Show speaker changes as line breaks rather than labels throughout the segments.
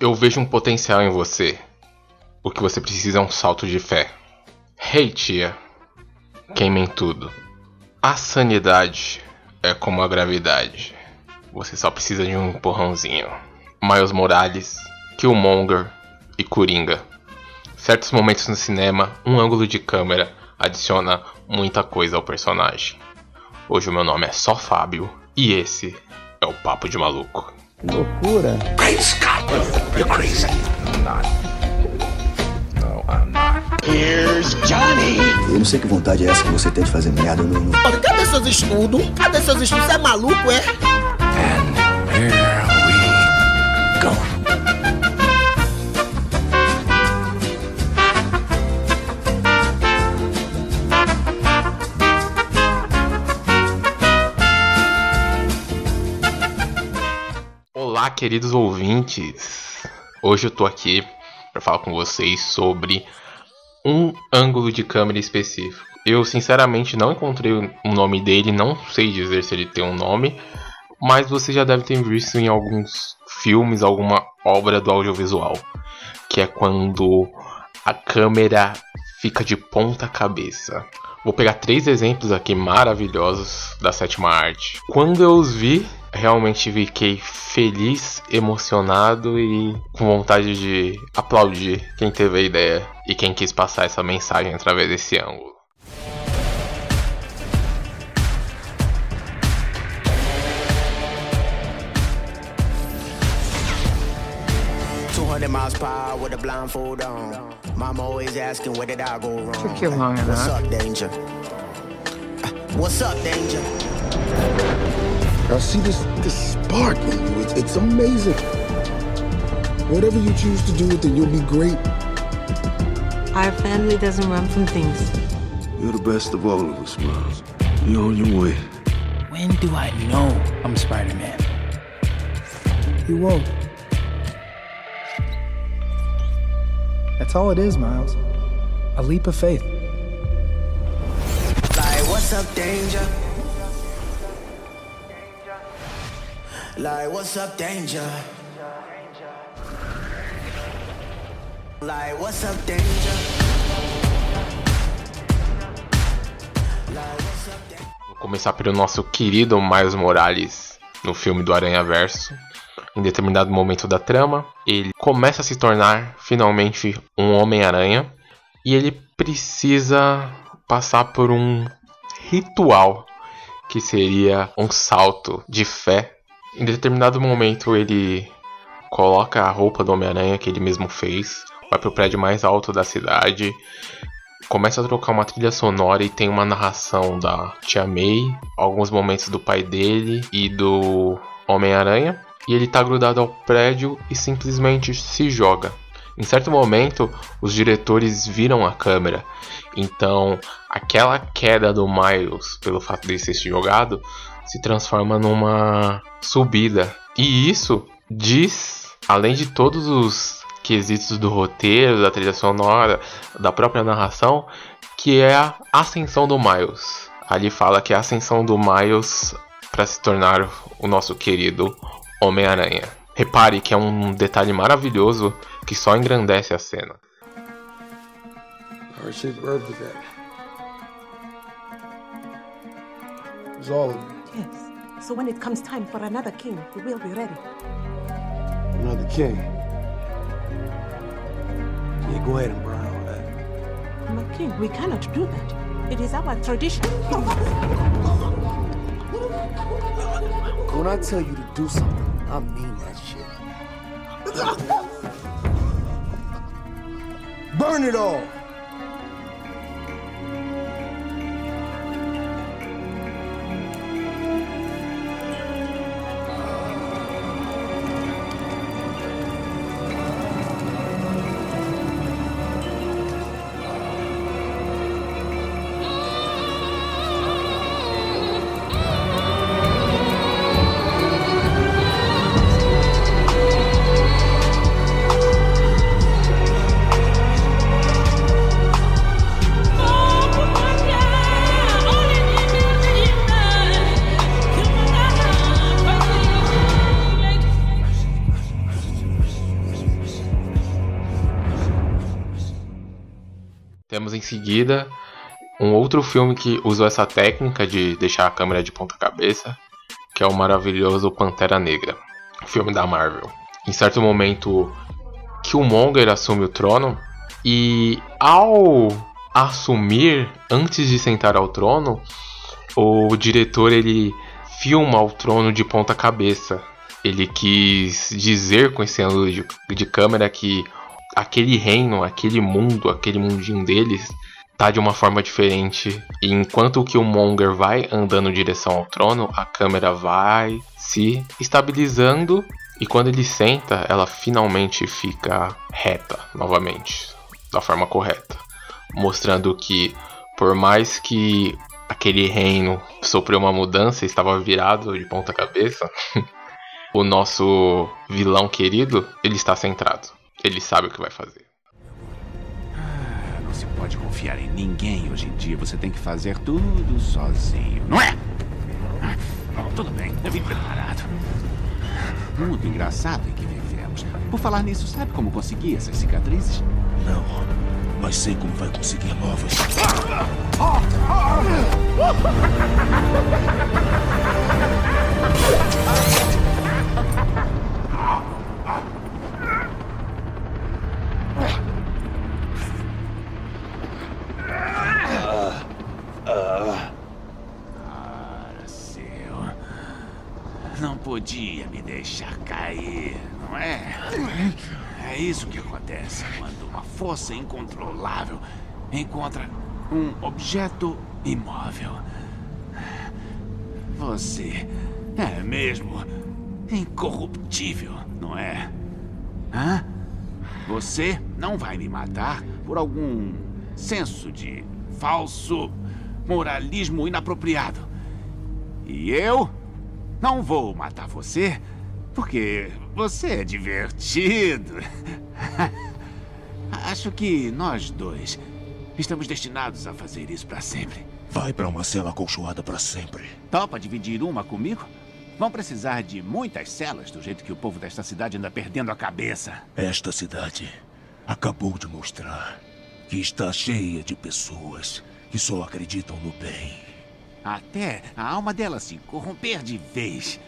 Eu vejo um potencial em você. O que você precisa é um salto de fé. Hey, tia. Queimem tudo. A sanidade é como a gravidade. Você só precisa de um empurrãozinho. Miles Morales, Killmonger e Coringa. Certos momentos no cinema, um ângulo de câmera adiciona muita coisa ao personagem. Hoje o meu nome é só Fábio e esse é o Papo de Maluco.
Que loucura!
Great Scott! You're crazy. I'm not. No, I'm not. Here's Johnny!
Eu não sei que vontade é essa que você tem de fazer merda. Eu não, não...
Cadê seus estudos? Cadê seus estudos? Você é maluco, é?
And here we go.
Olá, queridos ouvintes. Hoje eu tô aqui para falar com vocês sobre um ângulo de câmera específico. Eu sinceramente não encontrei o nome dele, não sei dizer se ele tem um nome, mas você já deve ter visto em alguns filmes, alguma obra do audiovisual, que é quando a câmera fica de ponta cabeça. Vou pegar três exemplos aqui maravilhosos da sétima arte. Quando eu os vi, realmente fiquei feliz, emocionado e com vontade de aplaudir quem teve a ideia e quem quis passar essa mensagem através desse ângulo.
Two hundred miles per hour with a blindfold on. Mama always asking where did I go wrong?
Took you long
What's
enough.
up, danger? What's up, danger?
I see this this spark in you. It's, it's amazing. Whatever you choose to do with it, you'll be great.
Our family doesn't run from things.
You're the best of all of us, Miles. You're on your way.
When do I know I'm Spider Man?
You won't. That's all it is, Miles. A leap of faith.
Like, what's up, danger? Like, what's up, danger? Like, what's up, danger?
Vou começar pelo nosso querido Miles Morales no filme do Aranha Verso. Em determinado momento da trama, ele começa a se tornar finalmente um Homem-Aranha e ele precisa passar por um ritual que seria um salto de fé. Em determinado momento, ele coloca a roupa do Homem-Aranha que ele mesmo fez, vai pro prédio mais alto da cidade, começa a trocar uma trilha sonora e tem uma narração da Tia May, alguns momentos do pai dele e do Homem-Aranha. E ele tá grudado ao prédio e simplesmente se joga. Em certo momento, os diretores viram a câmera. Então, aquela queda do Miles, pelo fato de ser jogado, se transforma numa subida. E isso diz, além de todos os quesitos do roteiro, da trilha sonora, da própria narração, que é a ascensão do Miles. Ali fala que é a ascensão do Miles para se tornar o nosso querido Homem-Aranha. Repare que é um detalhe maravilhoso que só engrandece a cena.
Shaped earth is that. It's all of it.
Yes. So when it comes time for another king, we will be ready.
Another king. Yeah, go ahead and burn all that.
My king, we cannot do that. It is our tradition.
When I tell you to do something, I mean that shit. Burn it all!
Seguida um outro filme que usou essa técnica de deixar a câmera de ponta cabeça, que é o maravilhoso Pantera Negra, filme da Marvel. Em certo momento, Killmonger assume o trono e ao assumir antes de sentar ao trono, o diretor ele filma o trono de ponta cabeça. Ele quis dizer com esse ângulo de, de câmera que aquele reino, aquele mundo, aquele mundinho deles tá de uma forma diferente. E enquanto que o Monger vai andando em direção ao trono, a câmera vai se estabilizando e quando ele senta, ela finalmente fica reta novamente, da forma correta, mostrando que por mais que aquele reino sofreu uma mudança, estava virado de ponta cabeça, o nosso vilão querido, ele está centrado. Ele sabe o que vai fazer.
Ah, não se pode confiar em ninguém hoje em dia. Você tem que fazer tudo sozinho, não é? Ah, tudo bem, eu vim preparado. Muito engraçado em que vivemos. Por falar nisso, sabe como consegui essas cicatrizes?
Não, mas sei como vai conseguir novas.
Força incontrolável encontra um objeto imóvel. Você é mesmo incorruptível, não é? Hã? Você não vai me matar por algum senso de falso moralismo inapropriado. E eu não vou matar você porque você é divertido. Acho que nós dois estamos destinados a fazer isso para sempre.
Vai para uma cela acolchoada para sempre.
Topa dividir uma comigo? Vão precisar de muitas celas, do jeito que o povo desta cidade anda perdendo a cabeça.
Esta cidade acabou de mostrar que está cheia de pessoas que só acreditam no bem.
Até a alma dela se corromper de vez.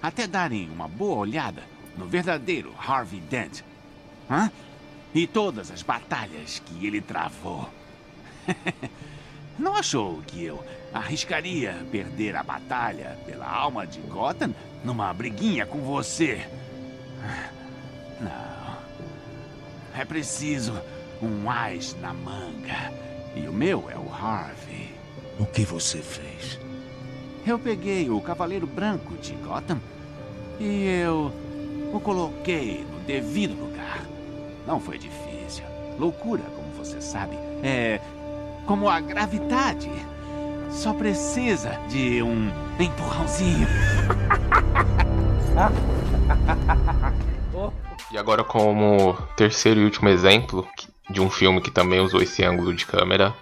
Até darem uma boa olhada no verdadeiro Harvey Dent. Hã? E todas as batalhas que ele travou. Não achou que eu arriscaria perder a batalha pela alma de Gotham numa briguinha com você? Não. É preciso um ás na manga. E o meu é o Harvey.
O que você fez?
Eu peguei o Cavaleiro Branco de Gotham e eu o coloquei no devido lugar. Não foi difícil. Loucura, como você sabe, é como a gravidade. Só precisa de um empurrãozinho.
E agora, como terceiro e último exemplo de um filme que também usou esse ângulo de câmera,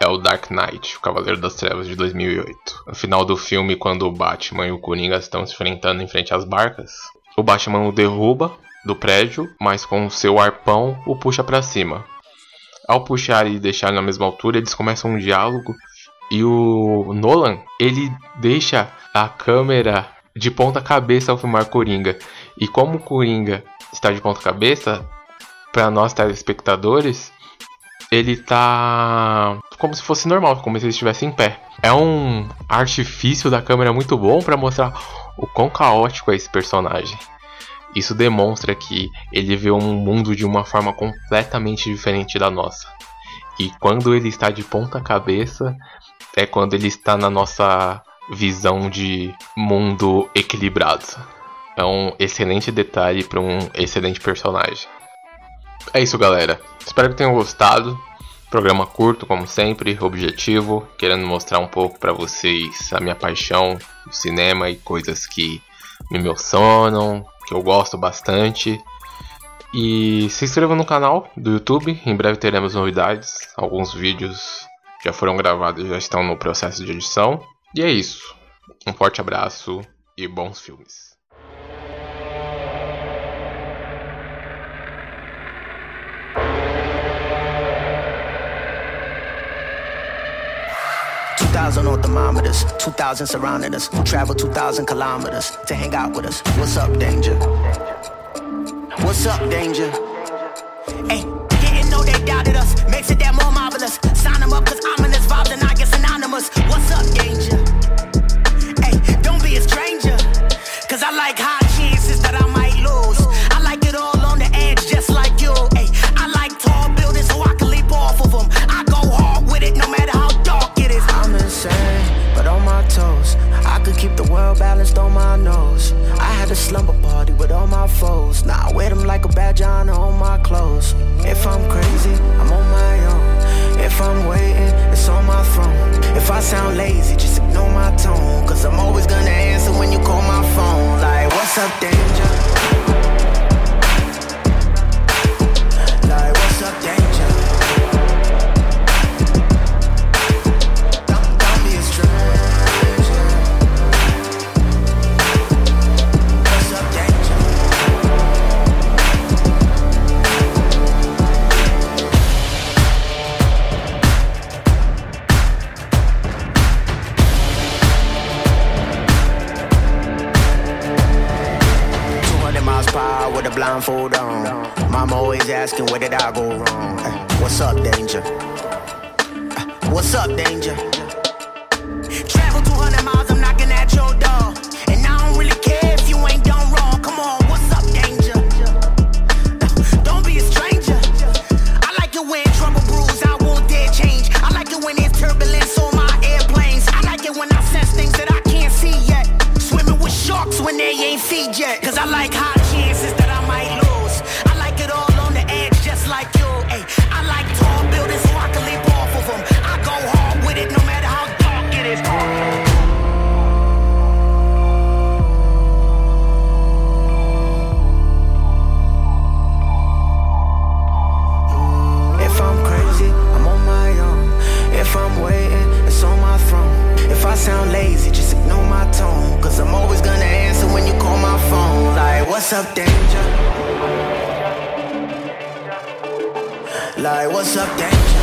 é o Dark Knight, o Cavaleiro das Trevas de 2008. No final do filme, quando o Batman e o Coringa estão se enfrentando em frente às barcas, o Batman o derruba do prédio, mas com o seu arpão o puxa para cima. Ao puxar e deixar na mesma altura, eles começam um diálogo e o Nolan, ele deixa a câmera de ponta cabeça ao filmar Coringa. E como Coringa está de ponta cabeça, para nós telespectadores, ele tá como se fosse normal, como se ele estivesse em pé. É um artifício da câmera muito bom para mostrar o quão caótico é esse personagem. Isso demonstra que ele vê um mundo de uma forma completamente diferente da nossa. E quando ele está de ponta cabeça, é quando ele está na nossa visão de mundo equilibrado. É um excelente detalhe para um excelente personagem. É isso, galera. Espero que tenham gostado. Programa curto, como sempre, objetivo, querendo mostrar um pouco para vocês a minha paixão no cinema e coisas que me emocionam, que eu gosto bastante. E se inscreva no canal do YouTube, em breve teremos novidades. Alguns vídeos já foram gravados, já estão no processo de edição. E é isso. Um forte abraço e bons filmes.
2,000 on thermometers, 2,000 surrounding us. Who travel 2,000 kilometers to hang out with us. What's up, danger? What's up, danger? Hey, on my nose. I had a slumber party with all my foes. Now I wear them like a badge on my clothes. If I'm crazy, I'm on my own. If I'm waiting, it's on my throne. If I sound lazy, just ignore my tone. Cause I'm always gonna answer when you call my phone. Like, what's up, danger? Asking where did I go wrong. Eh, What's up, danger? Eh, What's up, danger? Travel 200 miles, I'm knocking at your door. And I don't really care if you ain't done wrong. Come on, what's up, danger? Eh, Don't be a stranger. I like it when trouble brews, I won't dare change. I like it when there's turbulence on my airplanes. I like it when I sense things that I can't see yet. Swimming with sharks when they ain't feed yet. Cause I like high chances sound lazy, just ignore my tone. Cause I'm always gonna answer when you call my phone. Like, what's up, danger? Like, what's up, danger?